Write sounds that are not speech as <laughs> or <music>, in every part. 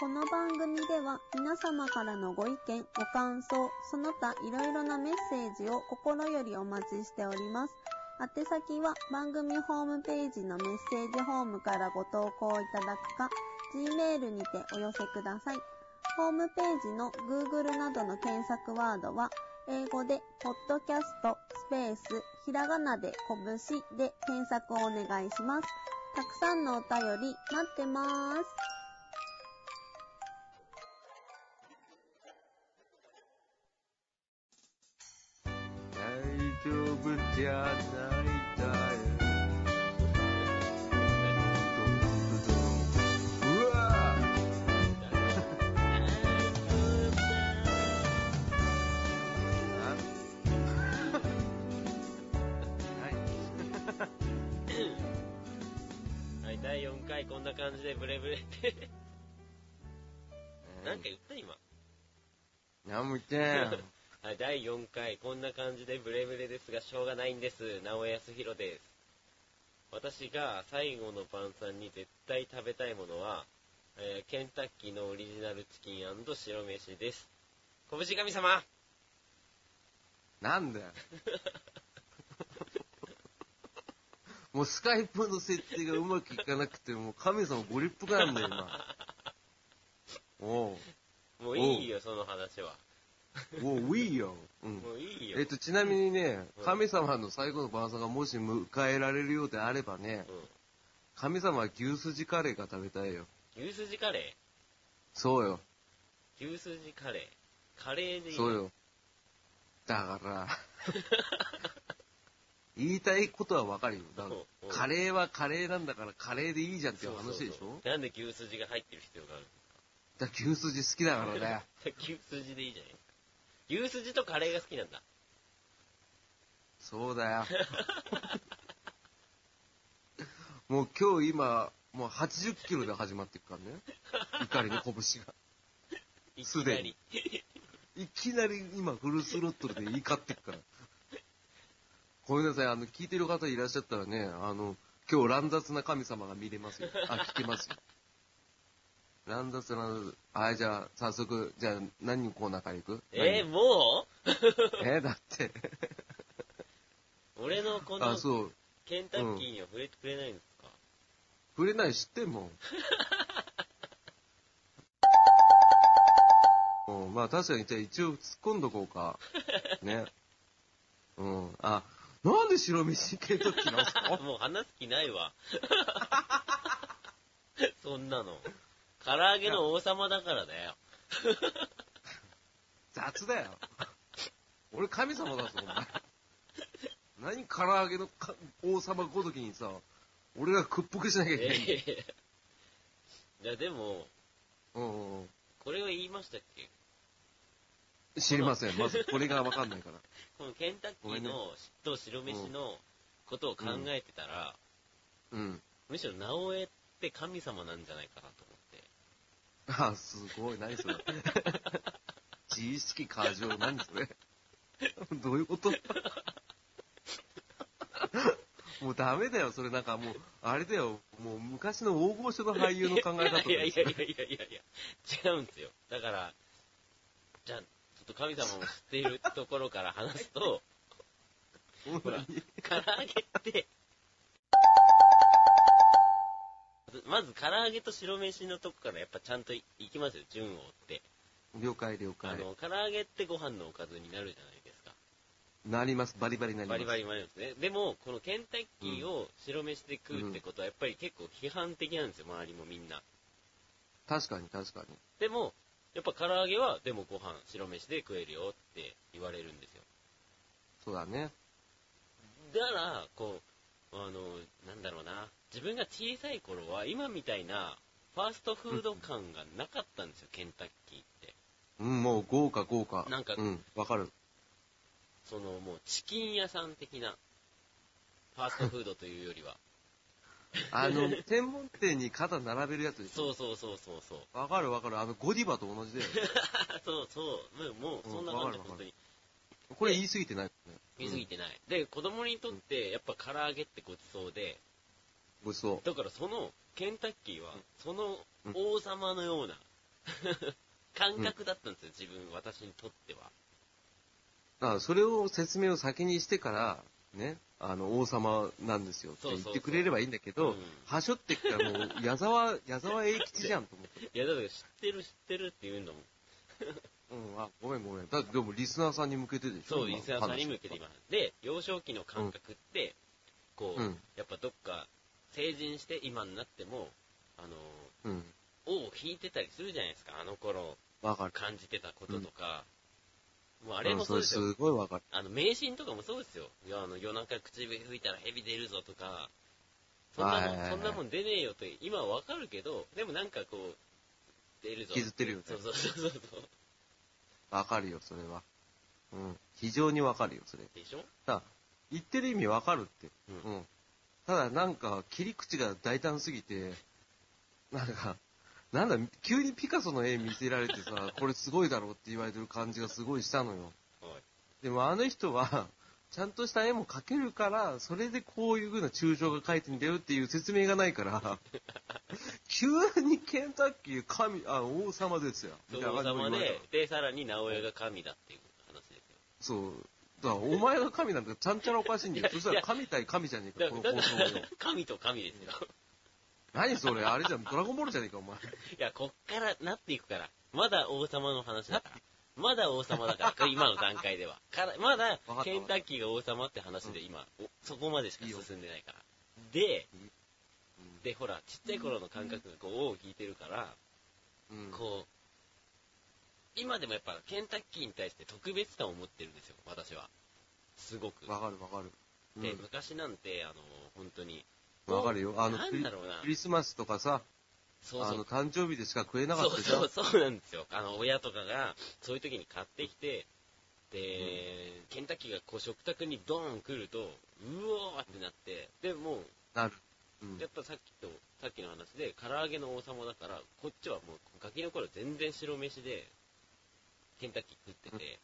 この番組では皆様からのご意見、ご感想、その他いろいろなメッセージを心よりお待ちしております。宛先は番組ホームページのメッセージホームからご投稿いただくか、Gmail にてお寄せください。ホームページの Google などの検索ワードは、英語で、ポッドキャスト、スペース、ひらがなで、拳で検索をお願いします。たくさんのお便り待ってまーす。じゃないだよ。うわはい、第4回こんな感じでブレブレって。なんか言った今。なんも言ってん。はい、第4回こんな感じでブレブレですがしょうがないんです。直江康弘です。私が最後の晩餐に絶対食べたいものは、えーケンタッキーのオリジナルチキン白飯です。拳神様なんだよ。<laughs> もうスカイプの設定がうまくいかなくて、もう神様ご立腹なんだよ、今。<laughs> おう。もういいよ、その話は。おう、いいよ。うん。もういいよ。えっと、ちなみにねうん、神様の最後の晩餐がもし迎えられるようであればね、うん神様は牛すじカレーが食べたいよ。牛すじカレそうよ。ー牛すじカレーカレーでいいそうよ。だから、<laughs> 言いたいことはわかるよ。だからカレーはカレーなんだからカレーでいいじゃんっていう話でしょ？なんで牛すじが入ってる必要があるだから牛すじ好きだからね。<laughs> 牛すじでいいじゃない牛すじとカレーが好きなんだ。そうだよ。もう今日今、もう80キロで始まっていくからね。怒りの拳が。すでに。いきなり今フルスロットルで怒ってっから。ごめんなさい、あの、聞いてる方いらっしゃったらね、あの、今日乱雑な神様が見れますよ。あ、聞けますよ。乱雑な、はい、じゃあ、早速、じゃあ、何のコーナーから行く？えー、もう？何 <laughs> えだって。俺のこのあ、そう。ケンタッキーには触れてくれないんですか、触れない知ってんもん。<laughs> うん、まあ確かに、じゃあ一応突っ込んどこうか。ね。うん。あ、なんで白飯ケンタッキーなんすか？<laughs> もう話す気ないわ。そんなの。唐揚げの王様だからだよ。<laughs> 雑だよ。俺神様だぞ、お前。何唐揚げのか王様ごときにさ、俺が屈服しなきゃいけないんだよ。えー、じゃあでも、うんうんうんこれを言いましたっけ？知りません。まずこれがわかんないから。このケンタッキーのと白飯のことを考えてたら、うん。むしろ直江って神様なんじゃないかなと。あ、すごい。何それ。自意識過剰。何それ。どういうこと？もうダメだよ。それなんかもう、あれだよ。もう昔の大御所の俳優の考え方だよいやいやいやいやいやいや、違うんですよ。だから、じゃあ、ちょっと神様も知っているところから話すと、<laughs> ほら、唐揚げって、まず唐揚げと白飯のとこからやっぱちゃんといきますよ、順を追って。了解了解。あの、唐揚げってご飯のおかずになるじゃないですか。なります。バリバリなります。バリバリになるんですね。でも、このケンタッキーを白飯で食うってことはやっぱり結構批判的なんですよ、周りもみんな。確かに確かに。でも、やっぱ唐揚げは、でもご飯、白飯で食えるよって言われるんですよ。そうだね。だから、こう、あの、なんだろうな、自分が小さい頃は、今みたいな、ファーストフード感がなかったんですよ、ケンタッキーって。うん、もう豪華豪華。なんかうん、わかる。その、もう、チキン屋さん的な、ファーストフードというよりは。<laughs> あの、専門店に肩並べるやつでしょ？そうそうそうそうそう。わかるわかる。あの、ゴディバと同じだよ。<laughs> そうそう、もう、そんな感じ、うん本当に。これ言い過ぎてない、ね。見すぎてない。で、子供にとって、やっぱ唐揚げってごちそうで、ごちそう。だからその、ケンタッキーは、その王様のような <laughs> 感覚だったんですよ、自分、私にとっては。だからそれを説明を先にしてから、ね、あの、王様なんですよって言ってくれればいいんだけど、うんはしょってっからもう、矢沢、<laughs> 矢沢永吉じゃんと思って。いや、だから知ってる知ってるって言うんだもん。<laughs> うん、あ、ごめんごめん。だってでもリスナーさんに向けてでしょそう、リスナーさんに向けて今。で、幼少期の感覚って、こう、うんやっぱどっか成人して今になっても、あの、うん。尾を引いてたりするじゃないですか、あの頃。感じてたこととか。もうああれもそうですよ。すごいわかる。あの、迷信とかもそうですよ。いや、あの、夜中口笛吹いたら蛇出るぞとか、そんなもん、そんなもん出ねえよって今はわかるけど、でもなんかこう、出るぞ。気づってるよねそうそうそうそう。わかるよ、それは。うん。非常にわかるよ、それ。でしょ？だ言ってる意味わかるって。ううん。ただなんか、切り口が大胆すぎて、なんか、なんだ、急にピカソの絵見せられてさ、<laughs> これすごいだろうって言われてる感じがすごいしたのよ。はい。でもあの人は、ちゃんとした絵も描けるから、それでこういう風な抽象が描いてんだよっていう説明がないから、<laughs> 急にケンタッキー神、あ、王様ですよ。王様で、で、さらに直江が神だっていう話ですよ。そう。だから、お前が神なんかちゃんちゃらおかしいんだよ。そしたら神対神じゃねえか、この。神と神ですよ。何それあれじゃん、ドラゴンボールじゃねえか、お前。いや、こっからなっていくから。まだ王様の話だから。まだ王様だから、今の段階では。からまだケンタッキーが王様って話で今、おそこまでしか進んでないから。で、で、ほら、ちっちゃい頃の感覚がこう、王を引いてるから、うん。こう、今でもやっぱケンタッキーに対して特別感を持ってるんですよ、私は。すごく。わかるわかる。うで、ん昔なんて、あの、本当に。わかるよ。あの、クリなんだろうなク。リスマスとかさ、そうそうあの、誕生日でしか食えなかそったじゃん。うそう、そうなんですよ。あの、親とかが、そういう時に買ってきて、で、ケンタッキーがこう食卓にドーン来ると、うおーってなって、で、もなる。うんう、やっぱさっきと、さっきの話で、唐揚げの王様だから、こっちはもう、ガキの頃全然白飯で、ケンタッキー食ってて、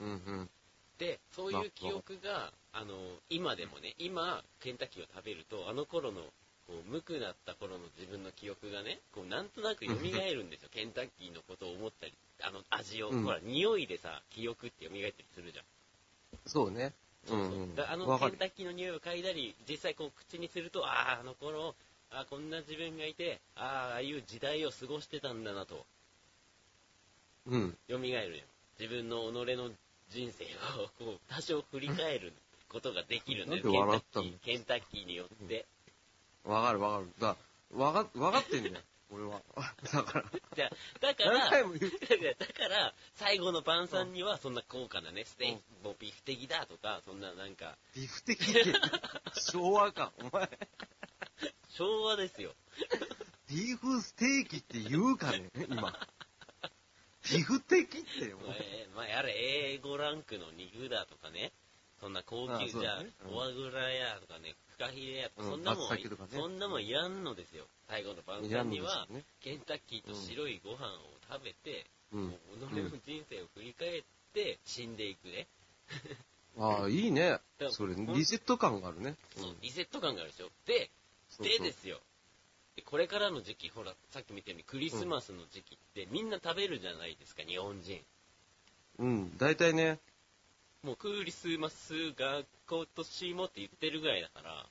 うんうん。で、そういう記憶が、あの、今でもね、今、ケンタッキーを食べると、あの頃の、こう、無くなった頃の自分の記憶がね、こう、なんとなく蘇るんですよ。<laughs> ケンタッキーのことを思ったり、あの、味を、うんほら、匂いでさ、記憶って蘇ったりするじゃん。そうね。そうそう。うんうんだあのわかるケンタッキーの匂いを嗅いだり、実際こう、口にすると、ああ、あの頃、ああ、こんな自分がいて、ああ、ああいう時代を過ごしてたんだなと、うん。蘇るよ。自分の己の人生を、こう、多少振り返ることができるんだよ。なんケンタッキー、ケンタッキーによって。わかるわかる。だわか、わかってんだよ。<laughs> 俺は。<laughs> だから、じゃあだから、何回も言う。だから、最後の晩餐にはそんな高価なね、ステーキ、もうビフ的だとか、そんななんか、ビフ的って、<laughs> 昭和か。お前、昭和ですよ。ビーフステーキって言うかね今。ビフ的って、まあ、やれ、英語ランクの肉だとかね、そんな高ああ級じゃフォアグラやとかね、フカヒレやとか、うんそんなもんそんなもんいらんのですよ。最後の晩餐には。ケンタッキーと白いご飯を食べて、うん。己の人生を振り返って死んでいくね。ああ、いいねだ。それ、リセット感があるね。そう、リセット感があるでしょ。で、でですよ。でこれからの時期、ほら、さっき見たようにクリスマスの時期ってみんな食べるじゃないですか、日本人。うん、大体ね、もうクリスマスが今年もって言ってるぐらいだから、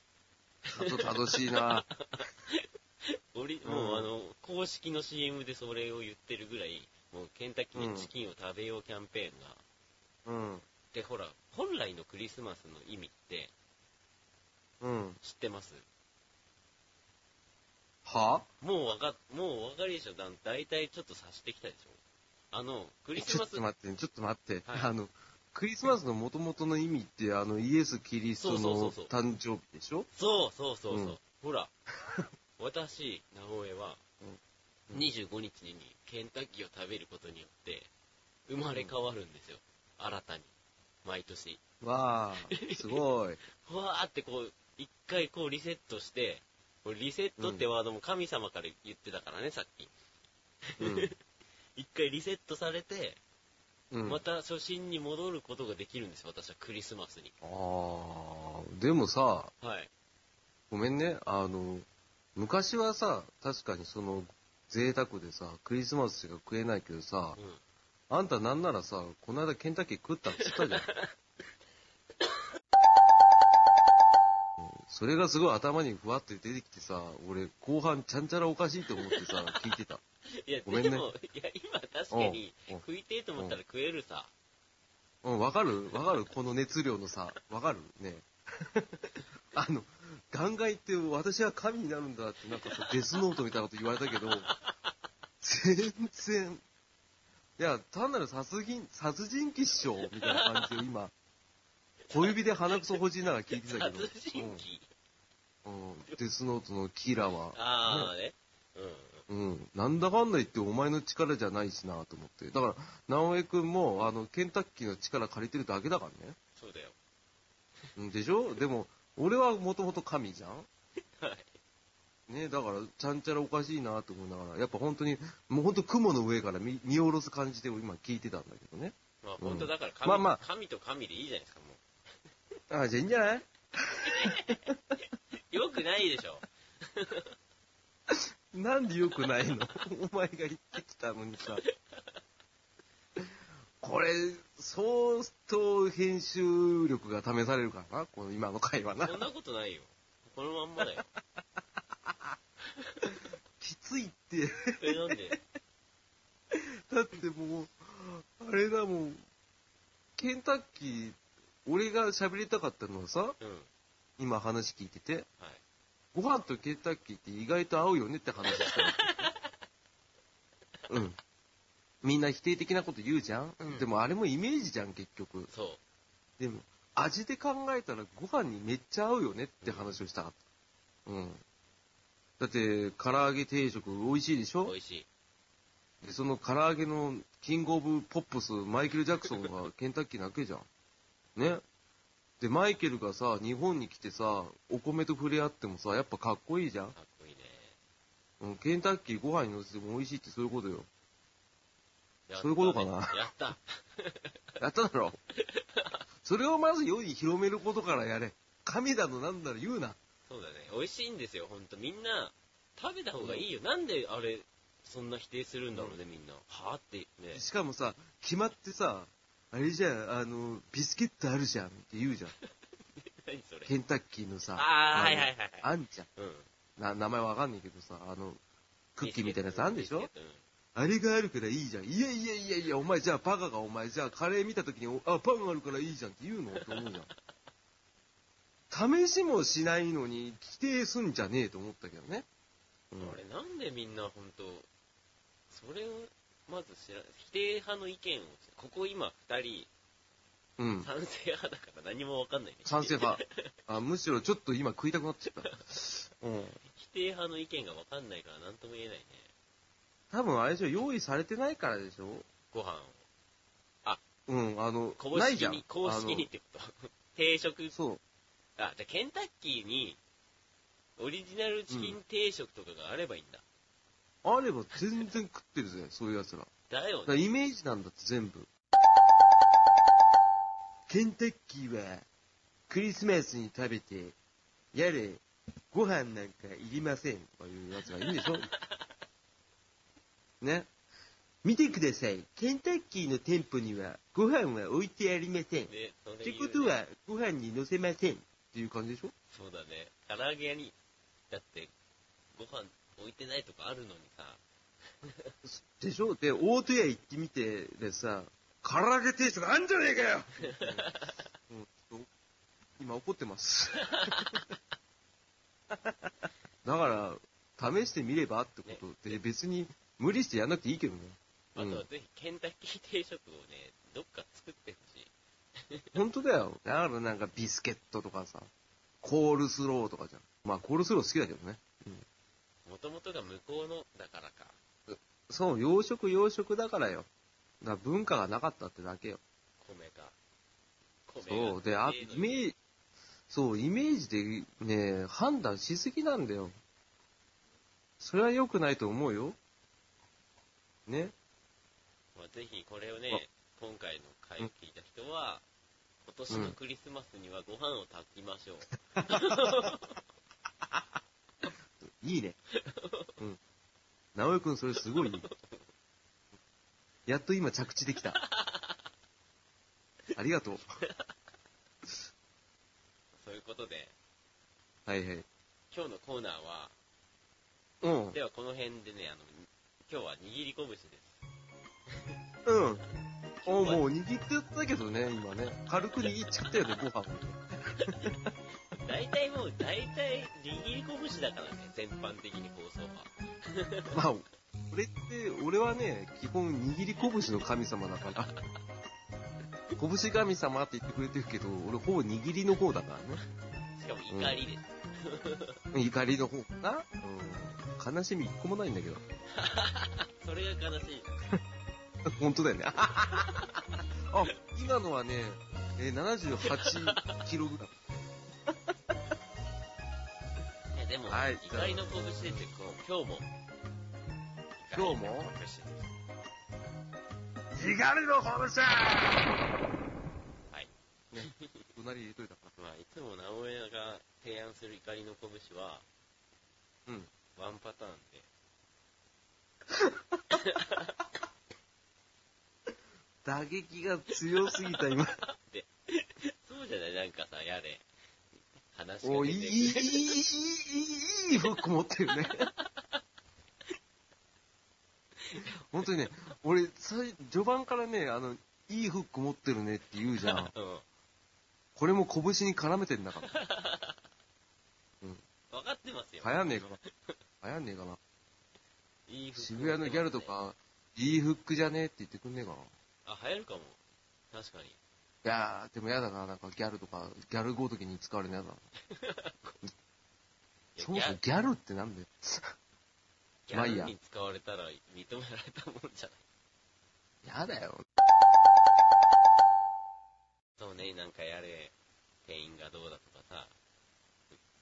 たどたどしいな。<laughs> オリうんもうあの、公式の CM でそれを言ってるぐらい、もうケンタッキーでチキンを食べようキャンペーンが、うん。で、ほら、本来のクリスマスの意味ってうん。知ってます？は？もうわか、もうお分かりでしょ？だ大体ちょっと察してきたでしょ？あの、クリスちょマス、っと待って、ちょっと待って。はいあの、クリスマスの元々の意味って、あの、イエス・キリストそうそうそのうそう誕生日でしょ？そうそうそうそう。うんほら、<laughs> 私、直江は、25日にケンタッキーを食べることによって、生まれ変わるんですよ。新たに。毎年。わあ、すごい。<laughs> ふわーってこう、一回こうリセットして、これリセットってワードも神様から言ってたからね、さっき。うん。<laughs> 一回リセットされて、うん、また初心に戻ることができるんですよ、私はクリスマスに。ああ、でもさ、はい。ごめんね、あの、昔はさ、確かにその、贅沢でさ、クリスマスしか食えないけどさ、うん。あんたなんならさ、この間ケンタッキー食ったって言ったじゃん。<laughs> それがすごい頭にふわって出てきてさ、俺後半ちゃんちゃらおかしいと思ってさ、<laughs> 聞いてた。いや、ごめんねでも、いや、今確かに食いてえと思ったら食えるさ。うん、わかるわかるこの熱量のさ、わかるね。<laughs> あの、ガンガン言って私は神になるんだってなんかさ、デスノートみたいなこと言われたけど、全然、いや、単なる殺人、殺人鬼っしょみたいな感じを今、小指で鼻くそほじりながら聞いてたけど、<laughs> 殺人鬼？うん、うん、デスノートのキラは、ああね。うん。うん。なんだかんだ言ってお前の力じゃないしなと思って。だから、直江くんも、あの、ケンタッキーの力借りてるだけだからね。そうだよ。うんでしょ？でも、俺はもともと神じゃん <laughs> はい。ねだから、ちゃんちゃらおかしいなと思いながら、やっぱ本当に、もう本当雲の上から見見下ろす感じで今聞いてたんだけどね。まあうん本当だから神、まあまあ神と神でいいじゃないですか、もあ、じゃあいいんじゃない？う。<laughs> よくないでしょ。<laughs> なんで良くないの？お前が言ってきたのにさ。これ、相当編集力が試されるからな、この今の会話な。そんなことないよ。このまんまだよ。<laughs> きついって。え、なんで？だってもう、あれだもん、ケンタッキー、俺が喋りたかったのはさ、うん。今話聞いてて、はい。ご飯とケンタッキーって意外と合うよねって話したわけ。<laughs> うん。みんな否定的なこと言うじゃん、うんでもあれもイメージじゃん、結局。そう。でも、味で考えたらご飯にめっちゃ合うよねって話をしたかった。うん。だって、唐揚げ定食美味しいでしょ？美味しい。で、その唐揚げのキングオブポップス、マイケル・ジャクソンがケンタッキーなわけじゃん。ね？で、マイケルがさ、日本に来てさ、お米と触れ合ってもさ、やっぱかっこいいじゃん。かっこいいね。うん、ケンタッキーご飯に乗せても美味しいってそういうことよ。やったねそういうことかなやった。<laughs> やっただろ。それをまず世に広めることからやれ。神だのなんだろ言うな。そうだね。美味しいんですよ、ほんと。みんな、食べた方がいいよ。なんであれ、そんな否定するんだろうね、みんな。はぁってね。しかもさ、決まってさ、あれじゃん、あの、ビスケットあるじゃんって言うじゃん。<laughs> 何それ。ケンタッキーのさ、あー、のはいはいはいはい。あんじゃん。うん。な、名前わかんないけどさ、あの、クッキーみたいなやつあんでしょ？ビスケットあれがあるからいいじゃん。いやいやいやいや、お前じゃあパカがお前じゃあカレー見た時に、おあ、パンあるからいいじゃんって言うのって思うじゃん。試しもしないのに否定すんじゃねえと思ったけどね。うんあれ、なんでみんなほんと、それを、まず知ら、否定派の意見を、ここ今二人、うん。賛成派だから何もわかんないね。賛成派。<laughs> あ、むしろちょっと今食いたくなっちゃった。<laughs> うん。否定派の意見がわかんないから何とも言えないね。多分あれでしょ、用意されてないからでしょご飯を。うん、あの、公ないじゃん式に、。公式にってこと？定食、あのそう。あ、じゃあケンタッキーに、オリジナルチキン定食とかがあればいいんだ。あれば全然食ってるぜ、そういう奴ら。だよだからね。イメージなんだって全部。ケンタッキーはクリスマスに食べて、やれ、ご飯なんかいりませんとかいうやつがいいんでしょ <laughs> ね。見てください。ケンタッキーの店舗にはご飯は置いてありません。っで、それて言うねことはご飯に乗せませんっていう感じでしょそうだね。唐揚げ屋に、だって、ご飯置いてないとかあるのにさ、でしょ？で、大戸屋行ってみて、でさ、唐揚げ定食あんじゃねえかよ、うんうん今怒ってます。だから、試してみればってことで、別に無理してやんなくていいけどね。うんあとはぜひケンタッキー定食をね、どっか作ってほしい。本当だよ。だからなんかビスケットとかさ、コールスローとかじゃん。まあ、コールスロー好きだけどね。もともとが向こうのだからか。そう、洋食洋食だからよ。だから文化がなかったってだけよ。米が。米がそう。で、あ、イメージ、そう、イメージでね、判断しすぎなんだよ。それは良くないと思うよ。ね。まあ、ぜひこれをね、今回の回を聞いた人は、今年のクリスマスにはご飯を炊きましょう。<laughs> いいね。<laughs> うん。直江くんそれすごい。やっと今着地できた。<laughs> ありがとう。そういうことで、はいはい。今日のコーナーは、うん。ではこの辺でね、あの、今日は握り拳です。うん。<laughs> おもう握ってたけどね、今ね。軽く握っちゃったよね、ご飯。大体もう、大体握り拳だからね、全般的に放送は。まあ、俺って、俺はね、基本握り拳の神様だから。拳神様って言ってくれてるけど、俺ほぼ握りの方だからね。しかも怒りです。怒りの方かなうん。悲しみ一個もないんだけど。<laughs> それが悲しい。<laughs> 本当だよね。<laughs> あ、今のはね、えー、78キログラム。でも、はい怒りの拳ですよ、今日も。今日も？怒りの拳はい。ね、隣入れといたかまあ、いつも直江が提案する怒りの拳は、ら。うん。ワンパターンで。<laughs> 打撃が強すぎた、今。そうじゃない？なんかさ、やれ。話がおいい、出ていい、いい、くる。いい、いい、いいフック持ってるね。本当にね、俺、最序盤からね、あの、いいフック持ってるねって言うじゃん。うん。これも拳に絡めてんだから。分かってますよ。流行んねえかな。流行んねえかな。いい服渋谷のギャルと。か、いいフックじゃねえって言ってくんねえかな。いあ、流行るかも。確かに。やー、でもやだな、なんかギャルとか、ギャルごときに使われないやだな。<laughs> そもそもギャルってなんだよ。<laughs> ギャルに使われたら認められたもんじゃない。やだよ。そうね、なんかやれ、店員がどうだとかさ、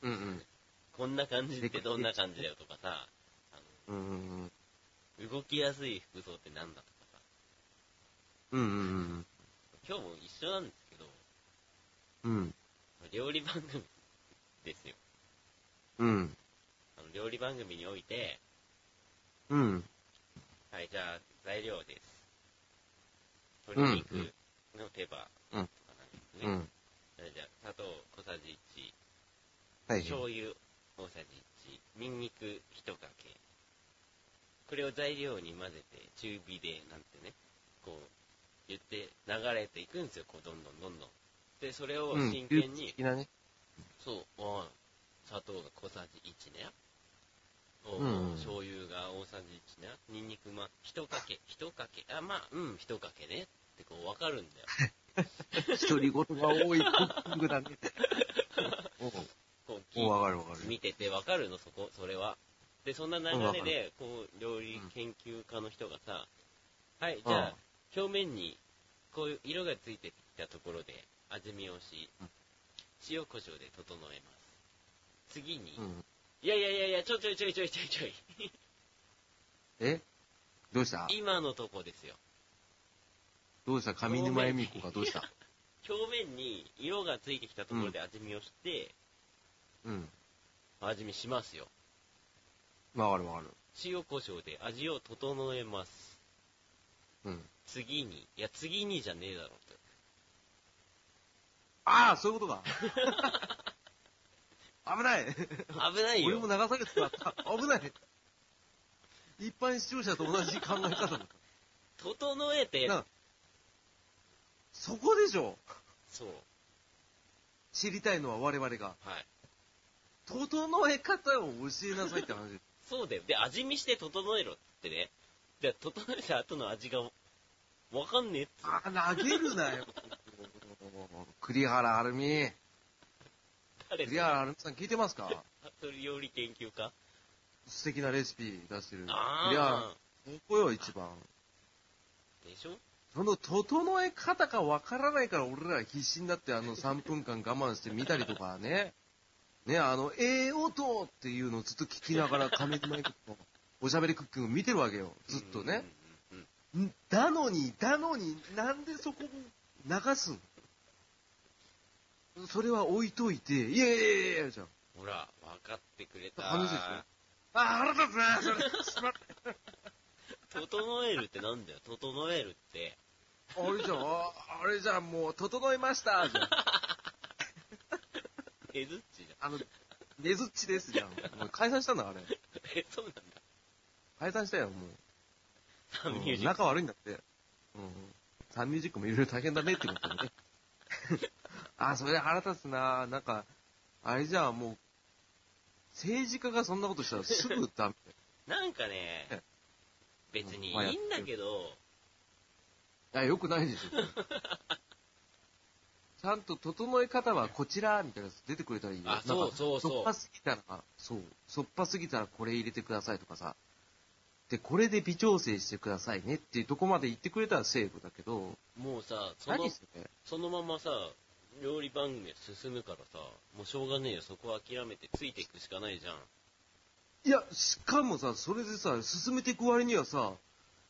うんうん。こんな感じってどんな感じだよとかさ、あ <laughs> うんうんうん。の動きやすい服装ってなんだとかさ、うんうん今日も一緒なんですけど、うん。うん。料理番組ですよ。うん。あの料理番組において、うん。はい、じゃあ材料です。鶏肉の手羽とかなんですね。うん。はいじゃあ砂糖小さじ1、はい。醤油大さじ1、ニンニク1かけ。これを材料に混ぜて中火でなんてね、こう言って流れていくんですよ、こうどんどんどんどん。で、それをうん。真剣に、好きなね。そう、砂糖が小さじ1ね。うん醤油が大さじ1ね。ニンニクまあ、1かけ、1かけ。あ、まあ、うん、1かけね。ってこう分かるんだよ。<laughs> 独り言が多いクッキングだね。お <laughs> うこうわかるわかる。見ててわかるの、そこ、それは。で、そんな流れで、こう、料理研究家の人がさ、はい、じゃあ、表面に、こういう色がついてきたところで、味見をしうん、塩コショウで整えます。次に、うん。いやいやいやいや、ちょちょいちょいちょいちょいちょい。え？どうした？今のとこですよ。どうした？上沼恵美子がどうした？表面に色がついてきたところで味見をして、うん。味見しますよ。わかるわかる。塩コショウで味を整えます。うん。次に、いや、次にじゃねえだろって。ああ、そういうことか。<laughs> 危ない。危ないよ。俺も長崎使った。危ない。一般視聴者と同じ考え方だ。整えて、なそこでしょそう。知りたいのは我々が。はい。整え方を教えなさいって話。<laughs> そうだよ。で、味見して整えろってね。じゃあ、整えた後の味が、わかんねえっあ、投げるなよ。栗原はるみ。誰？栗原はるみさん聞いてますか？料理研究家？素敵なレシピ出してる。栗原、あここよ、一番。あ。でしょ？その整え方がわからないから俺ら必死になってあの3分間我慢して見たりとかね。ね、あの、ええ音っていうのをずっと聞きながら亀島駅のおしゃべりクッキング見てるわけよ。ずっとね。だのに、だのに、なんでそこを流すのそれは置いといて、いやいやいやいやじゃん。ほら、分かってくれた。話ですよあ、腹立つな、それ。しまった整えるってなんだよ、整えるって。あれじゃん、ああれじゃん、もう、整いました、じゃん。<laughs> えずっちじあの、ねずっちですじゃん。もう解散したんだ、あれ。ゃん。え、そうなんだ。解散したよ、もう。サンミュージック。仲悪いんだって。うん。サンミュージックもいろいろ大変だねってことね。<laughs> あ、それ腹立つななんか、あれじゃん、もう、政治家がそんなことしたらすぐダメ。<laughs> なんかね、別にいいんだけど、いや、よくないでしょ。<laughs> ちゃんと整え方はこちら、みたいなやつ出てくれたらいいよ。あそうそうそうしょっぱすぎたら、そう。しょっぱすぎたらこれ入れてくださいとかさ。で、これで微調整してくださいねっていうとこまで言ってくれたらセーフだけど、もうさ、その何、それそのままさ、料理番組が進むからさ、もうしょうがねえよ、そこは諦めてついていくしかないじゃん。いや、しかもさ、それでさ、進めていく割にはさ、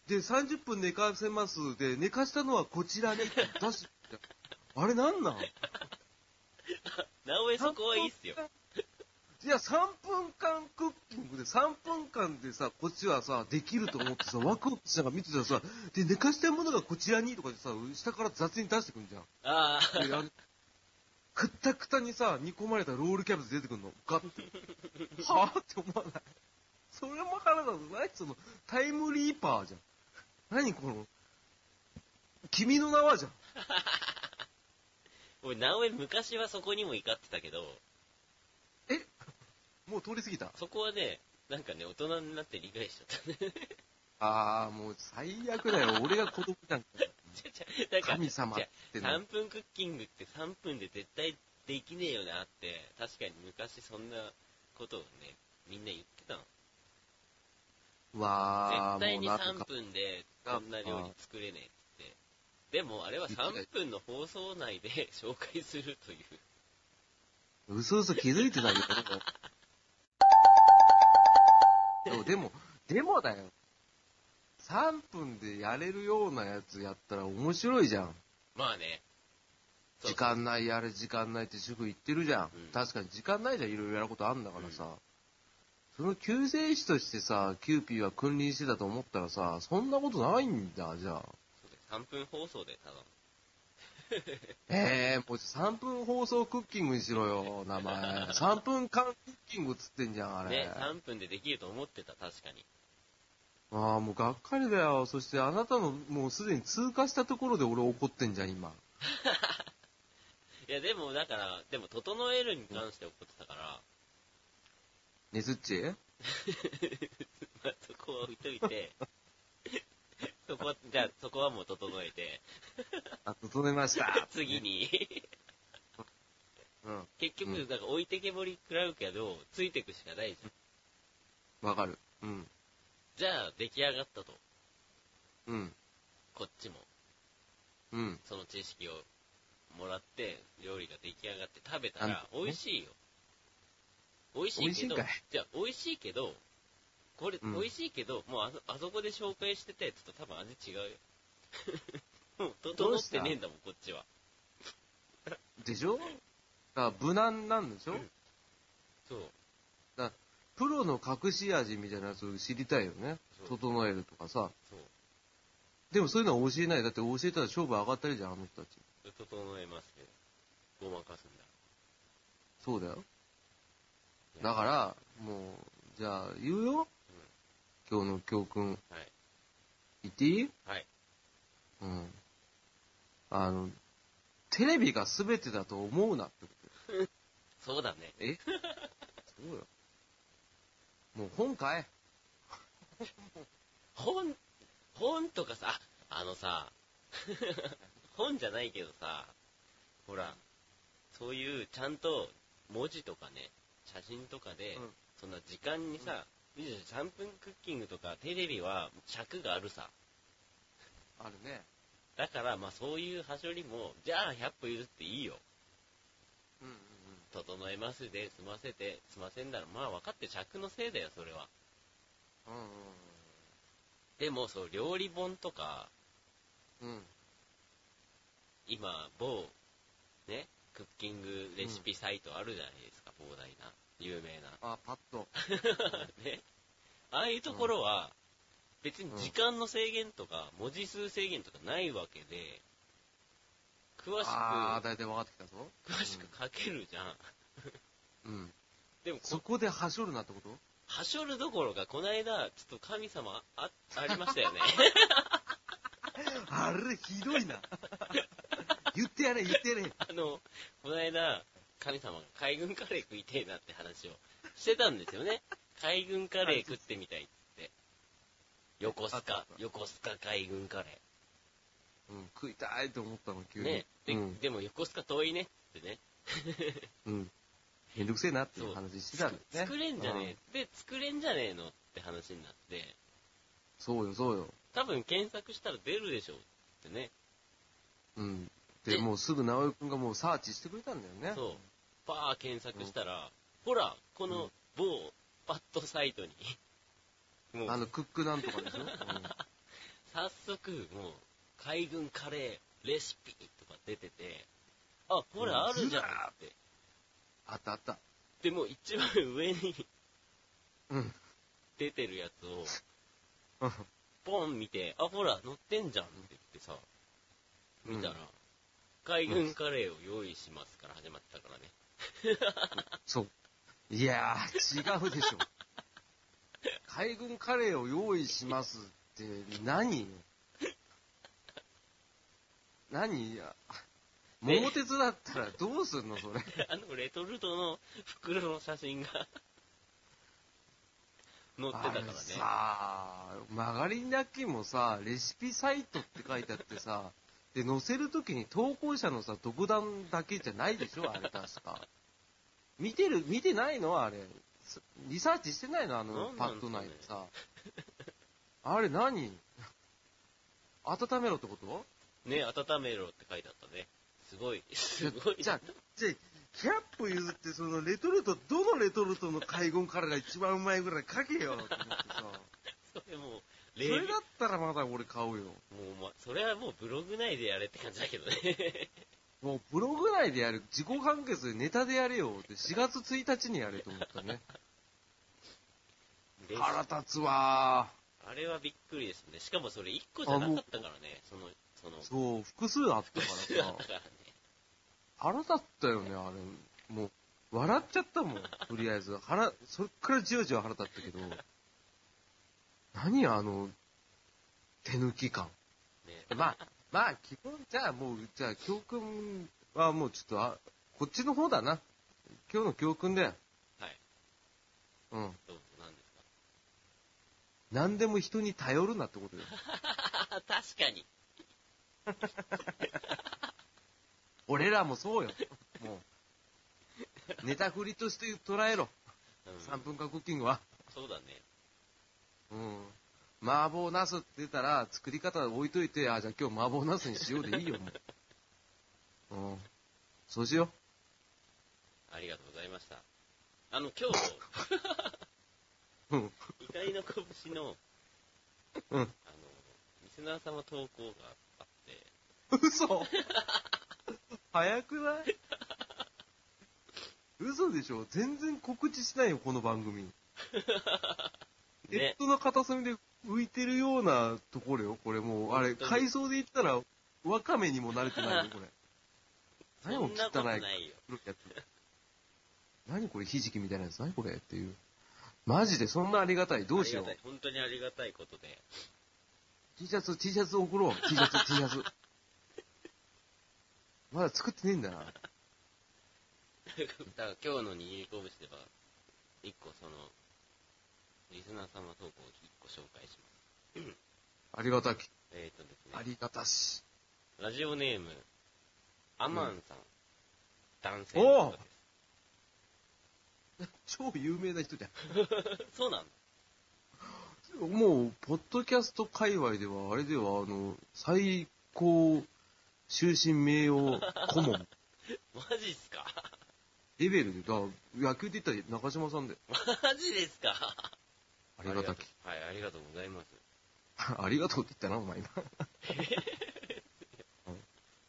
で、30分寝かせます。で、寝かしたのはこちらね <laughs> って出し、あれなんなん？<laughs> 直江そこはいいっすよ。いや、3分間クッキングで3分間でさ、こっちはさ、できると思ってさ、<laughs> ワクワクしながら見てたらさ、で、寝かしたものがこちらにとかでさ、下から雑に出してくんじゃん。ああ、くったくたにさ、煮込まれたロールキャベツ出てくるの。ガッて。<laughs> はぁって思わない？それも腹立つ。何その、タイムリーパーじゃん。何この、君の名はじゃん。<laughs> 俺、直江昔はそこにも怒ってたけど、えもう通り過ぎた。そこはね、なんかね、大人になって理解しちゃったね。あー、もう最悪だよ。俺が子供なんか。<laughs> ちゃちゃ、なんか、神様っての3分クッキングって3分で絶対できねえよなって、確かに昔そんなことをね、みんな言ってたの。わー、絶対に3もうなんか、分でこんな料理作れねえって。でもあれは3分の放送内で <laughs> 紹介するという。うすうす気づいてたけど、でも、でも、でもだよ。3分でやれるようなやつやったら面白いじゃん。まあね。そう時間ないやれ時間ないって主婦言ってるじゃん。うん確かに時間ないじゃん、いろいろやることあんだからさ。その救世主としてさ、キューピーは君臨してたと思ったらさ、そんなことないんだ、じゃあ。そうだよ3分放送でただの。え <laughs> えー、もう3分放送クッキングにしろよ、名前。3分間クッキングっつってんじゃん、あれ。ね、3分でできると思ってた、確かに。ああ、もうがっかりだよ。そしてあなたのもうすでに通過したところで俺怒ってんじゃん、今。<laughs> いや、でもだから、でも、整えるに関して怒ってたから、ねずっちまあ、そこは置いといて、そ <laughs> じゃあ、そこはもう整えて、あ、整えました。<laughs> 次に、うん。結局、うんなんか置いてけぼり食らうけど、ついてくしかないじゃん。わかる。うん。じゃあ、出来上がったと。うん。こっちも、うん。その知識をもらって、料理が出来上がって食べたら美味しいよ。美味しいけどじゃあ、美味しいけど、これ、うん美味しいけど、もうあそ、あそこで紹介してたやつと多分味違うよ。<laughs> もう、整ってねえんだもん、こっちは。でしょ？だから無難なんでしょ、うんそう。だからプロの隠し味みたいなやつを知りたいよね。整えるとかさ。そう。でもそういうのは教えない。だって教えたら勝負上がったりじゃん、あの人たち。整えますけど、ごまかすんだ。そうだよ。だから、もう、じゃあ言うよ。今日の教訓。はい。言っていい？はい。うん。あの、テレビが全てだと思うなってこと。<laughs> そうだね。え？そうよ。もう本買え。<laughs> 本、本とかさ、ああのさ、<laughs> 本じゃないけどさ、ほら、そういうちゃんと文字とかね、写真とかで、うんそんな時間にさ、3分クッキングとかテレビは尺があるさ。あるね。だから、まあそういう端折りも、じゃあ100歩譲っていいよ。うんうんうん。整えますで、済ませて、済ませんだら、まあ分かって尺のせいだよ、それは。うんでも、そう、料理本とか、うんうん。うん。今、某、ね、クッキングレシピサイトあるじゃないですか、膨大な、有名な。あ、パッと。<laughs> ね。ああいうところは、別に時間の制限とか、文字数制限とかないわけで、詳しく、だいたい分かってきたぞ。詳しく書けるじゃん。うん。でもそこではしょるなってこと？はしょるどころか、この間、ちょっと神様あ、ありましたよね。<laughs> あれ、ひどいな。言ってやれ、言ってやれ。<laughs> あの、この間、神様が海軍カレー食いてえなって話をしてたんですよね。<laughs> 海軍カレー食ってみたいって。横須賀横須賀海軍カレうん、食いたいと思ったの、急ー。に。ね。で,、うん。でも横須賀遠いねってね。<laughs> うん。めんどくせえなっていそうう話してたんだよね。作れんじゃうんねえ。で、作れんじゃねえのって話になって、そうよ、そうよ。多分検索したら出るでしょってね。うん。で、でもうすぐ直江くんがもうサーチしてくれたんだよね。そう。バー検索したら、ほら、この某パッドサイトに、<laughs> もうあの、クックなんとかでしょ、うん <laughs> 早速、もう、海軍カレーレシピとか出てて、あ、ほら、うんあるじゃんって。あったあった。でも、一番上にうん。出てるやつを、うんポン見て、あ、ほら、乗ってんじゃんって言ってさ、見たら、うん海軍カレーを用意しますから始まってたからね。そう。いやー、違うでしょ。海軍カレーを用意しますって何何？いや桃鉄だったらどうすんのそれ？あの、レトルトの袋の写真が載ってたからね。さ曲がりなきもさ、レシピサイトって書いてあってさ、で、載せるときに投稿者のさ、独断だけじゃないでしょあれ確か。<laughs> 見てる、見てないのあれ。すリサーチしてないのあのパッド内でさ。あれ何？温めろってこと？ね、温めろって書いてあったね。すごい、すごい。じゃあ、じゃあ、100歩譲って、そのレトルト、どのレトルトの海軍カレーが一番うまいぐらい書けよって思ってさ。<laughs> それもう、それだったらまだ俺買うよ。もう、ま、それはもうブログ内でやれって感じだけどね。<laughs> もうブログ内でやる、自己完結でネタでやれよって4月1日にやれと思ったね。<laughs> 腹立つわあれはびっくりですね。しかもそれ1個じゃなかったからね。その、その、ー。そう、複数あったからさらね。腹立ったよね、あれ。もう、笑っちゃったもん、とりあえず。腹、そっからじわじわ腹立ったけど。何あの、手抜き感。ねまあ、まあ、基本、じゃあもう、じゃあ教訓はもうちょっと、あ、こっちの方だな。今日の教訓だよ。はい。うん。どうぞ、何です何でも人に頼るなってことよ。か <laughs> 確かに。<laughs> 俺らもそうよ。もう。ネタ振りとして捉えろ。うん3分間クッキングは。そうだね。うん。麻婆茄子って出たら、作り方置いといて、あ、じゃあ今日麻婆茄子にしようでいいよ、もう。うん。そうしよありがとうございました。あの、今日、う。うん。怒りの拳の、うん。あの、リスナー様投稿があって、嘘早くない？嘘でしょ全然告知しないよ、この番組。<laughs> ネッね。トの片隅で浮いてるようなところよ、これもう。あれ、海藻で言ったら、ワカメにも慣れてないよ、これ。<laughs> 何もそんなないよ。何これ、ひじきみたいなやつ何これっていう。マジでそんなありがたい。どうしようありがたい。本当にありがたいことで。T シャツ、T シャツ送ろう。T シャツ、<laughs> T シャツ。まだ作ってねえんだな。だから今日の握り拳では、一個その、リスナー様投稿を一個紹介します。ありがたき。えっ、ー、とですねあ、りがたし。ラジオネーム、アマンさん、男性の方です。<laughs> 超有名な人じゃ <laughs> そうなんだ。ん。もう、ポッドキャスト界隈では、あれでは、あの、最高終身名誉顧問 <laughs> マジっすか？レベルで、だ野球で言ったら中島さんで。マジですか？ありがたき。はい、ありがとうございます。<laughs> ありがとうって言ったな、お前今。<laughs>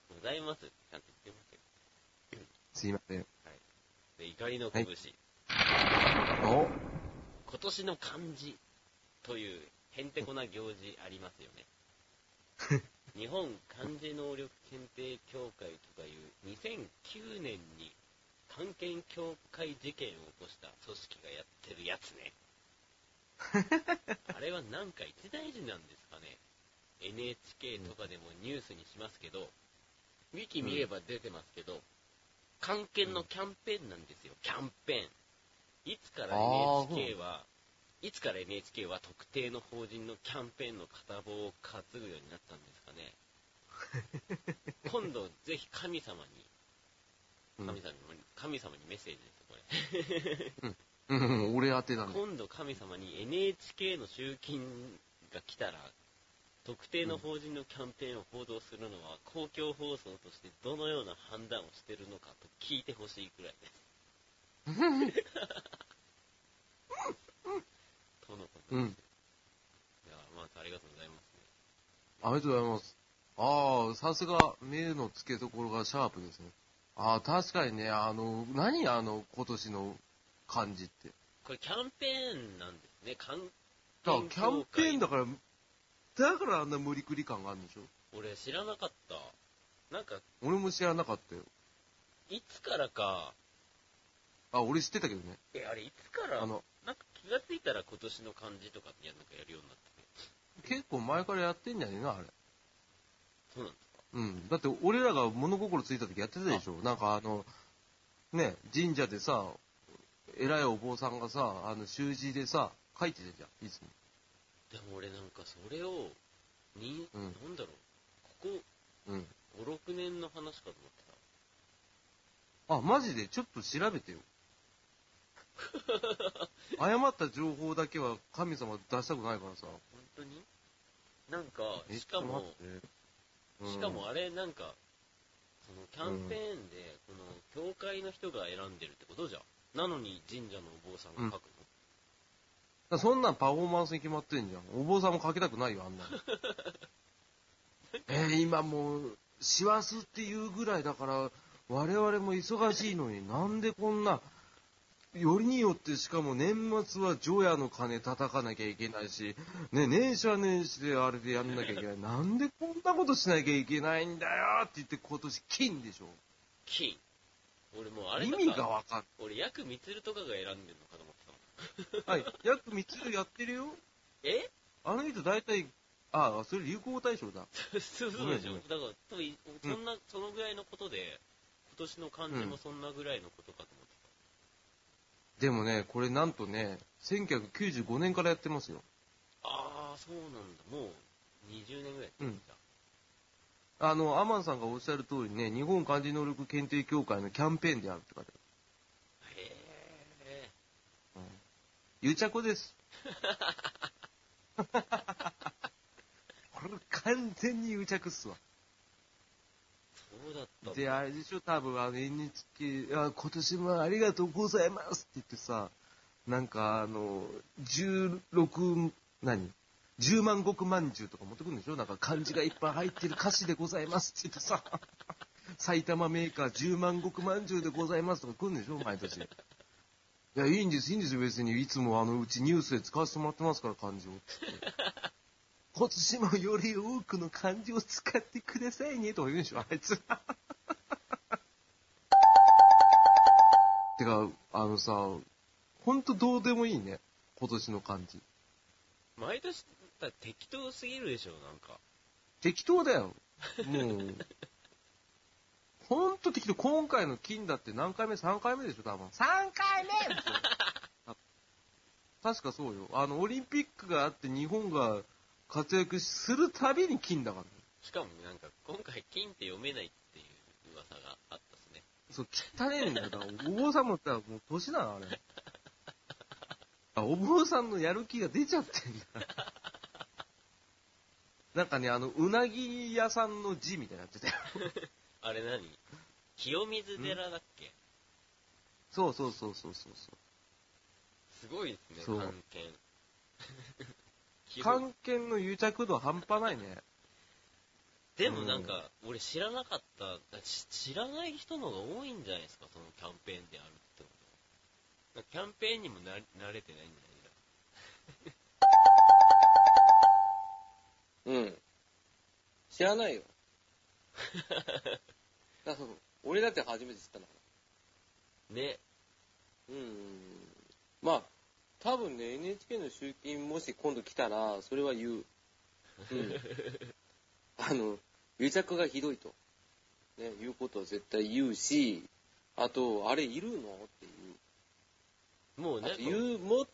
ございます。ちゃんと言ってますよ。すいません。で、怒りの拳。お？今年の漢字。というへんてこな行事ありますよね。<laughs> 日本漢字能力検定協会とかいう2009年に漢検協会事件を起こした組織がやってるやつね。あれはなんか一大事なんですかね ?NHK とかでもニュースにしますけど、ウィキ見れば出てますけど、漢検のキャンペーンなんですよ、キャンペーン。いつから NHK は、いつから NHK は特定の法人のキャンペーンの片棒を担ぐようになったんですかね。<laughs> 今度、ぜひ神様に、うん神様に、神様にメッセージです、これ。うん、俺宛てなんだ。今度神様に NHK の集金が来たら、特定の法人のキャンペーンを報道するのは、公共放送としてどのような判断をしてるのかと聞いてほしいくらいです。とのことうん。いや、まずありがとうございますね。ありがとうございます。ああ、さすが、目の付けどころがシャープですね。ああ、確かにね、あの、何あの、今年の漢字って。これキャンペーンなんですね。キャンだからキャンペーンだだから、だからあんな無理くり感があるんでしょ？俺知らなかった。なんか、俺も知らなかったよ。いつからか、あ、俺知ってたけどね。え、あれいつから、あの、なんか気がついたら今年の漢字とかってやなんかやるようになってて。結構前からやってんじゃねえな、あれ。そうなんですか？うん。だって俺らが物心ついた時やってたでしょ？なんかあの、ね、神社でさ、偉いお坊さんがさ、あの、習字でさ、書いてたじゃん、いつも。でも俺なんかそれを、に、うんなんだろう、ここうん。5、6年の話かと思ってあ、マジで？ちょっと調べてよ。<laughs> 誤った情報だけは神様出したくないからさ。た。本当に？なんか、えしかも、、ちょっと待ってうんしかもあれなんか、そのキャンペーンで、この、教会の人が選んでるってことじゃん。なのに神社のお坊さんが書くの、だそんなんパフォーマンスに決まってんじゃん。お坊さんも書きたくないよ、あんなの。<laughs> えー今もう、師走っていうぐらいだから、我々も忙しいのになんでこんな、よりによってしかも年末は除夜の鐘叩かなきゃいけないし、ね、年始は年始であれでやんなきゃいけない。なんでこんなことしなきゃいけないんだよって言って今年金でしょ。金。俺もうあれ意味がわかん俺、ヤクミツルとかが選んでるのかと思ってない。<laughs> はい。約3つやってるよ。え？あの人大体、ああ、それ流行語大賞だ。そうそうでしょ。だから、多分そんな、そのぐらいのことで、今年の漢字もそんなぐらいのことかと思ってでもね、これなんとね、1995年からやってますよ。た。ああ、そうなんだ。もう、20年ぐらいやってるんだ。あの、アマンさんがおっしゃる通りね、日本漢字能力検定協会のキャンペーンであるって書いてある。へえ。癒着です。<laughs> これ完全に癒着っすわ。そうだったで、あれでしょ、多分あの NHK、あ今年もありがとうございますって言ってさ、なんかあの、16、何？?10 万石まんじゅうとか持ってくるんでしょ？なんか漢字がいっぱい入ってる歌詞でございますって言ってさ、<laughs> 埼玉メーカー10万石まんじゅうでございますとか来るんでしょ？毎年。いや、いいんです、いいんですよ、別に。いつもあの、うちニュースで使わせてもらってますから、漢字を。今年もより多くの漢字を使ってくださいね、とか言うんでしょ、あいつ。てか、あのさ、ほんとどうでもいいね、今年の漢字。毎年、だって適当すぎるでしょ、なんか。適当だよ。もう。ほんと適当。今回の金だって何回目 ?3 回目でしょ、多分。3回目 <laughs> 確かそうよ。あの、オリンピックがあって日本が活躍するたびに金だからね。しかもなんか、今回金って読めないっていう噂があったっすね。そう、汚ねえんだよ。だからお坊さんもったらもう年なの、あれ。<laughs> あお坊さんのやる気が出ちゃってんだ。なんかね、あの、うなぎ屋さんの字みたいになってたよ。<laughs> あれ何？清水寺だっけ？そうそうそうそうそうそう。すごいですね、関係。<laughs> 関係の癒着度半端ないね。でもなんか、俺知らなかった、し知らない人の方が多いんじゃないですか、そのキャンペーンであるってこと。キャンペーンにもな慣れてないんじゃない知らないよ。<laughs> だから俺だって初めて知ったんだかね。ら。うん。まあ、多分ね、NHK の集金もし今度来たら、それは言う。うん。<laughs> あの、癒着がひどいと。ね、いうことは絶対言うし、あと、あれいるのっていう。もうね言う、も、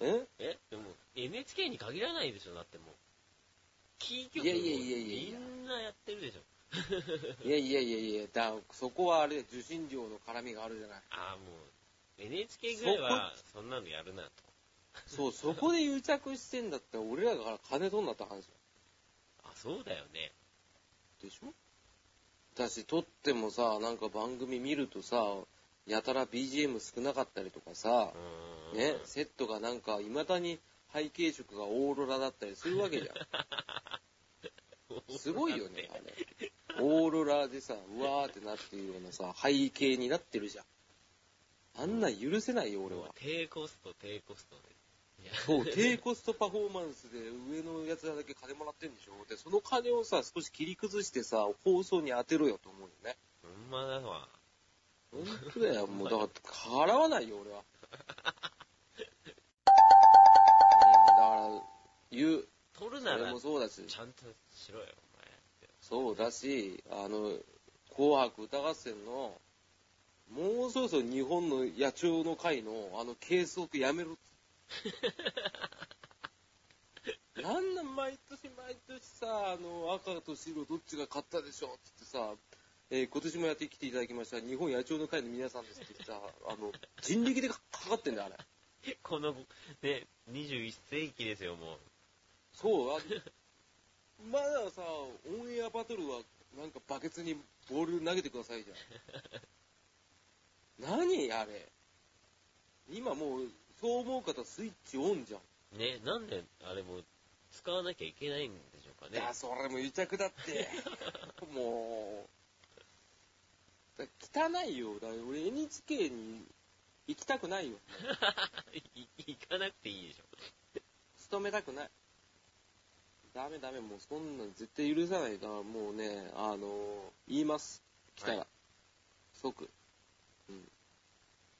え？え？でも、NHK に限らないでしょ、だってもう。キー局いやいやいやいやいやみんなやってるでしょ。<laughs> いやいやいやいや、だそこはあれ、受信料の絡みがあるじゃない。ああ、もう、NHK ぐらいは、そんなのやるなと。そう、そこで癒着してんだったら、俺らから金取んなって話よ。あ、そうだよね。でしょ？だし、撮ってもさ、なんか番組見るとさ、やたら BGM 少なかったりとかさ。ね、セットがなんか、未だに背景色がオーロラだったりするわけじゃん。<laughs> すごいよね、あれ。オーロラでさ、うわーってなってるようなさ、背景になってるじゃん。あんなん許せないよ、俺は。低コスト、低コストで。そう、低コストパフォーマンスで上のやつらだけ金もらってんでしょで、その金をさ、少し切り崩してさ、放送に当てろよと思うよね。ほんまだわ。本当だよ、もうだから、払わないよ、俺は。<laughs> うん、だから、言う。取るならも、そうだし、ちゃんとしろよ、そうだし、あの、紅白歌合戦の、もうそろそろ日本の野鳥の会の、あの、計測やめろ。<laughs> なんなん毎年毎年さ、あの、赤と白どっちが勝ったでしょっつってさ、えー今年もやってきていただきました、日本野鳥の会の皆さんですってさ、あの、人力でかかってんだよ、あれ。お前。この、ね、21世紀ですよ、もう。そう、あまださ、オンエアバトルは、なんかバケツにボール投げてくださいじゃん。<laughs> 何あれ。今もう、そう思う方スイッチオンじゃん。ね、なんで、あれもう、使わなきゃいけないんでしょうかね。いや、それも癒着だって。<laughs> もう、だ汚いよ。だ俺 NHK に行きたくないよ。<laughs> い行かなくていいでしょ。勤めたくない。ダメダメ、もうそんなん絶対許さないから、もうね、あの言います。来たら。はい即。うん。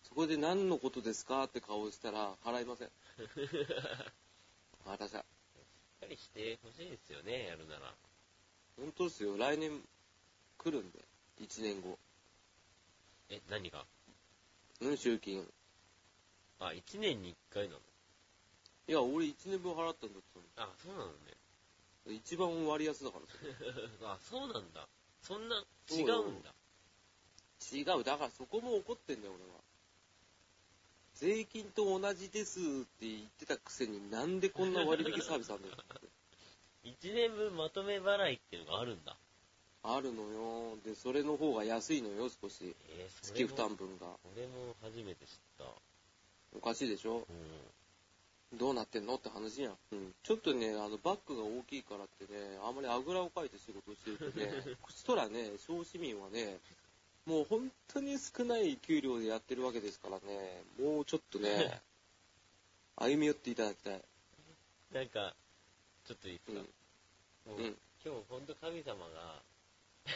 そこで何のことですかって顔したら払いません。私は。しっかりしてほしいですよね、やるなら。本当ですよ。来年来るんで。1年後。え、何が？うん、集金。あ、1年に1回なの？いや、俺1年分払ったんだったあ、そうなのね。の。一番割安だからさ。<laughs> あ、そうなんだ。そんな、違うんだ。違う、だからそこも怒ってんだよ、俺は。税金と同じですって言ってたくせになんでこんな割引サービスあるんだよ。<laughs> 1年分まとめ払いっていうのがあるんだ。あるのよ。で、それの方が安いのよ、少し。えー、そ月負担分が。俺も初めて知った。おかしいでしょ？うん。どうなってんの？って話やん。うん。ちょっとね、あの、バッグが大きいからってね、あんまりあぐらをかいて仕事をしてるとね、<laughs> 口とらね、小市民はね、もう本当に少ない給料でやってるわけですからね、もうちょっとね、<laughs> 歩み寄っていただきたい。なんか、ちょっといいですか、うん。もううん今日ほんと神様が、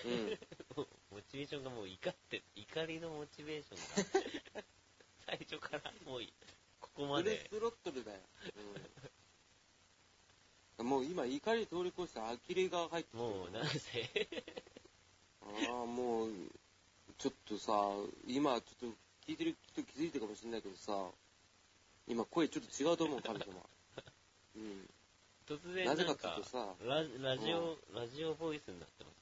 うん。<laughs> モチベーションがもう怒って、怒りのモチベーションが、最初からもう、ここまフルで、スロットルだよ。うん。もう今怒り通り越して呆れが入ってきてるもうなんせ、ああ、もう、ちょっとさ、今、ちょっと聞いてる人気づいてるかもしれないけどさ、今声ちょっと違うと思う、神様。<laughs> うん。突然なぜかなんかっていうとさ、ララジオ、ラジオボイスになってます。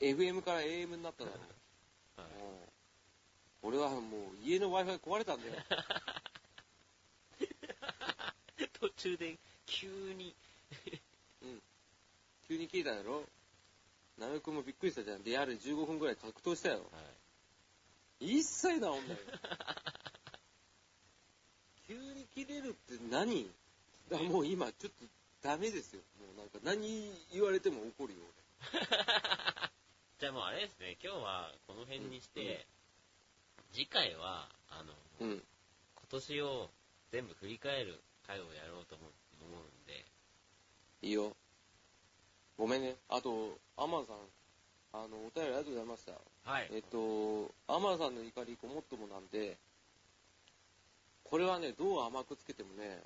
<laughs> FM から AM になっただろ。<laughs> はいうん俺はもう家の Wi-Fi 壊れたんだよ。途中で急に、急に聞いただろ？なめくんもびっくりしたじゃん。で、ある15分ぐらい格闘したよ。はい、一切治んないよ。<laughs> 急に切れるって何？だもう今ちょっとダメですよ。もうなんか何言われても怒るよ。<laughs> じゃあもうあれですね、今日はこの辺にして、次回は、あの、俺うん。今年を全部振り返る回をやろうと思う思うんで、いいよ。ごめんね。あと、アマンさん、あの、お便りありがとうございました。はい。えっと、アマンさんの怒りごもっともなんで、これはね、どう甘くつけてもね、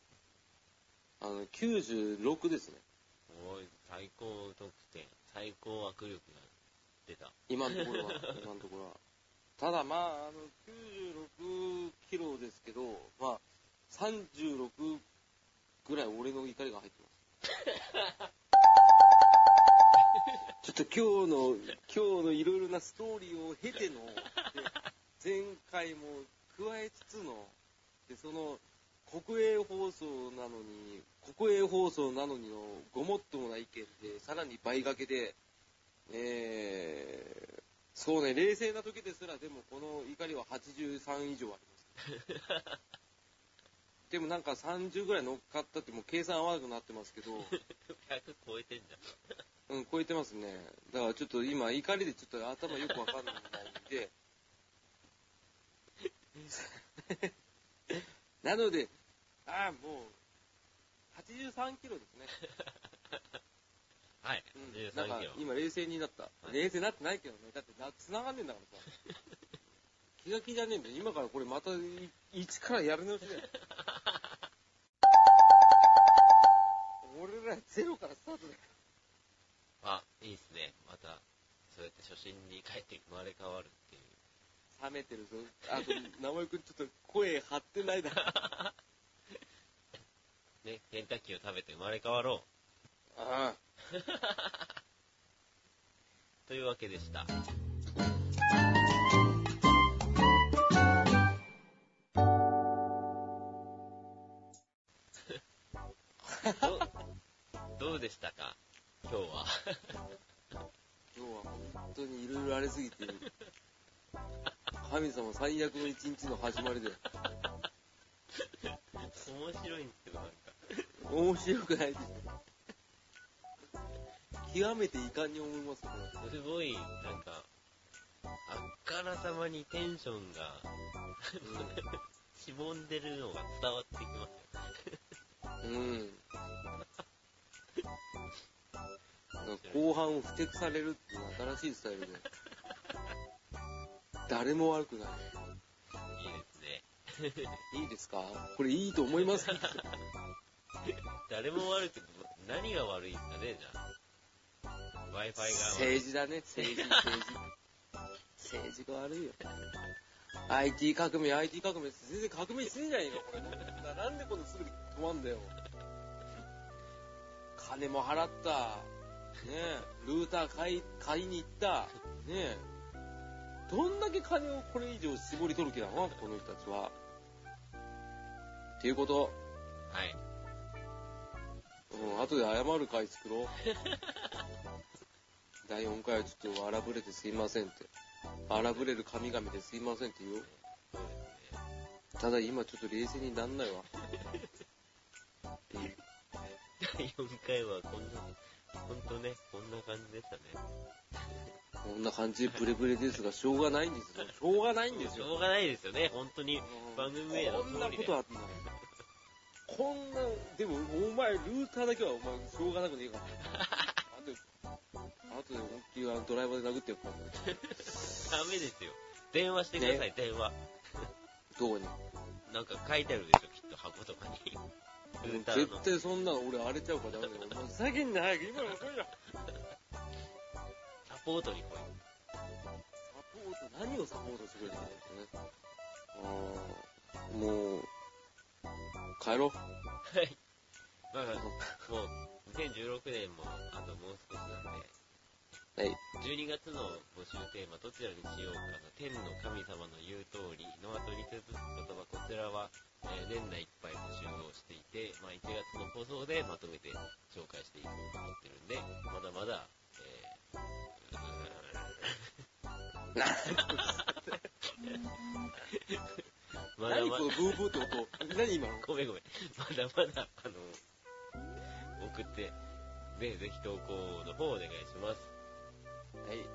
あの、96ですね。おい、最高得点、最高握力が出た。今のところは、<laughs> 今のところは。ただまあ、あの、96キロですけど、まあ、36ぐらい俺の怒りが入ってます。<laughs> ちょっと今日の、今日のいろいろなストーリーを経ての、で前回も加えつつの、で、その、国営放送なのに、国営放送なのにのごもっともな意見で、さらに倍掛けで、えー、そうね、冷静な時ですら、でもこの怒りは83以上あります。<laughs> でもなんか30ぐらい乗っかったってもう計算合わなくなってますけど、<laughs> 100超えてんじうん、超えてますね。だからちょっと今怒りでちょっと頭よくわかんないんで、<laughs> なので、ああ、もう、83キロですね。ゃん。はい。うん、なん13かキロ。今冷静になった。い冷静になってないけどね。だってな、繋がんねえんだからさ。<laughs> 気が気じゃねえんだよ。今からこれまたい一からやるのしだよ。<laughs> 俺らゼロからスタートだよ。あ、いいっすね。また、そうやって初心に帰って生まれ変わるっていう。冷めてるぞ。あと、名前くんちょっと声張ってないだろ。<laughs> ね、ケンタッキーを食べて生まれ変わろああ。う。<laughs> というわけでした。でしたか？今日は。今日は本当にいろいろありすぎて、神様最悪の一日の始まりで、面白いんですけど、なんか。面白くないです。極めて遺憾に思いますよ、これすごい、なんか、あっからさまにテンションが、<laughs> しぼんでるのが伝わってきますよ。うん。後半ふてくされるっていう新しいスタイルで。誰も悪くない。いいですね。いいですか？これいいと思います？<laughs> 誰も悪く、何が悪いんだね、じゃあ。Wi-Fi が悪い。政治だね、政治、政治。政治が悪いよ。IT 革命、IT 革命、全然革命してんじゃねえか、これ。なんでこんなすぐに止まんだよ。金も払った。ねえ、ルーター買い、買いに行った。ねえ。どんだけ金をこれ以上絞り取る気なの？この人たちは。っていうこと。はい。うん、後で謝る回作ろう。<laughs> 第4回はちょっと荒ぶれてすいませんって。荒ぶれる神々ですいませんって言おう。ただ今ちょっと冷静になんないわ。<laughs> 第4回はこんな、ほんとね、こんな感じでしたね。こんな感じでブレブレですが、しょうがないんですよ。<laughs> しょうがないんですよ。しょうがないですよね、本当に。番組名のこんなことあったのこんな、でもお前ルーターだけはお前しょうがなくねえから。<laughs> あとで、あとで思いっきりあのドライバーで殴ってやっからね。ダメですよ。電話してください、電話。どこに？なんか書いてあるでしょ、きっと箱とかに。絶対そんなの俺荒れちゃうからダメだよ。お前先に早く今の来いよ。サポートに来い。サポート、何をサポートしてくれるんだろうね。あーもう、帰ろう。はい。まあ、もう、2016年もあともう少しなんで、はい。12月の募集テーマ、どちらにしようかの天の神様の言う通りの後に続く言葉、こちらは、えー年内いっぱい募集をしていて、まあ、1月の放送でまとめて紹介していこうと思ってるんで、まだまだ、えー、<laughs> まだまだ何この、ブーブーって音。何今の？ごめんごめん。まだまだ、あの、送って、ね、ぜひ投稿の方お願いします。はい。はい、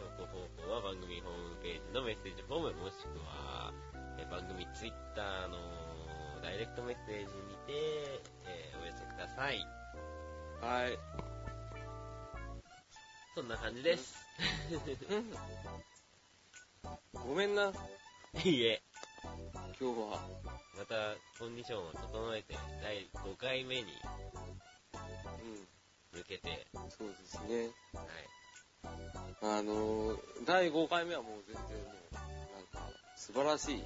投稿方法は番組ホームページのメッセージフォームもしくは、え番組ツイッターのダイレクトメッセージにて、えーお寄せください。はい。そんな感じです。<laughs> ごめんな、いいえ。今日は。また、コンディションを整えて、第5回目にうん、向けて、そうですね。はい。あのー、第5回目はもう全然もう、なんか、素晴らしい、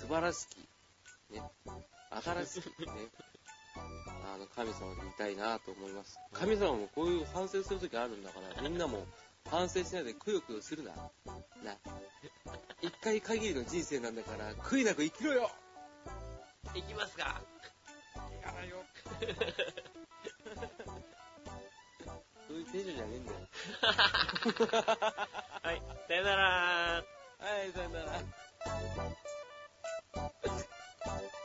素晴らしき、ね、新しき、ね、<laughs> あの、神様でいたいなと思います。神様もこういう反省するときあるんだから、みんなも反省しないでくよくよするな。な。一回限りの人生なんだから、悔いなく生きろよいきますか？やらよ。<laughs> そういうテンションじゃねえんだよ。はい、さよならはい、さよなら。Bye.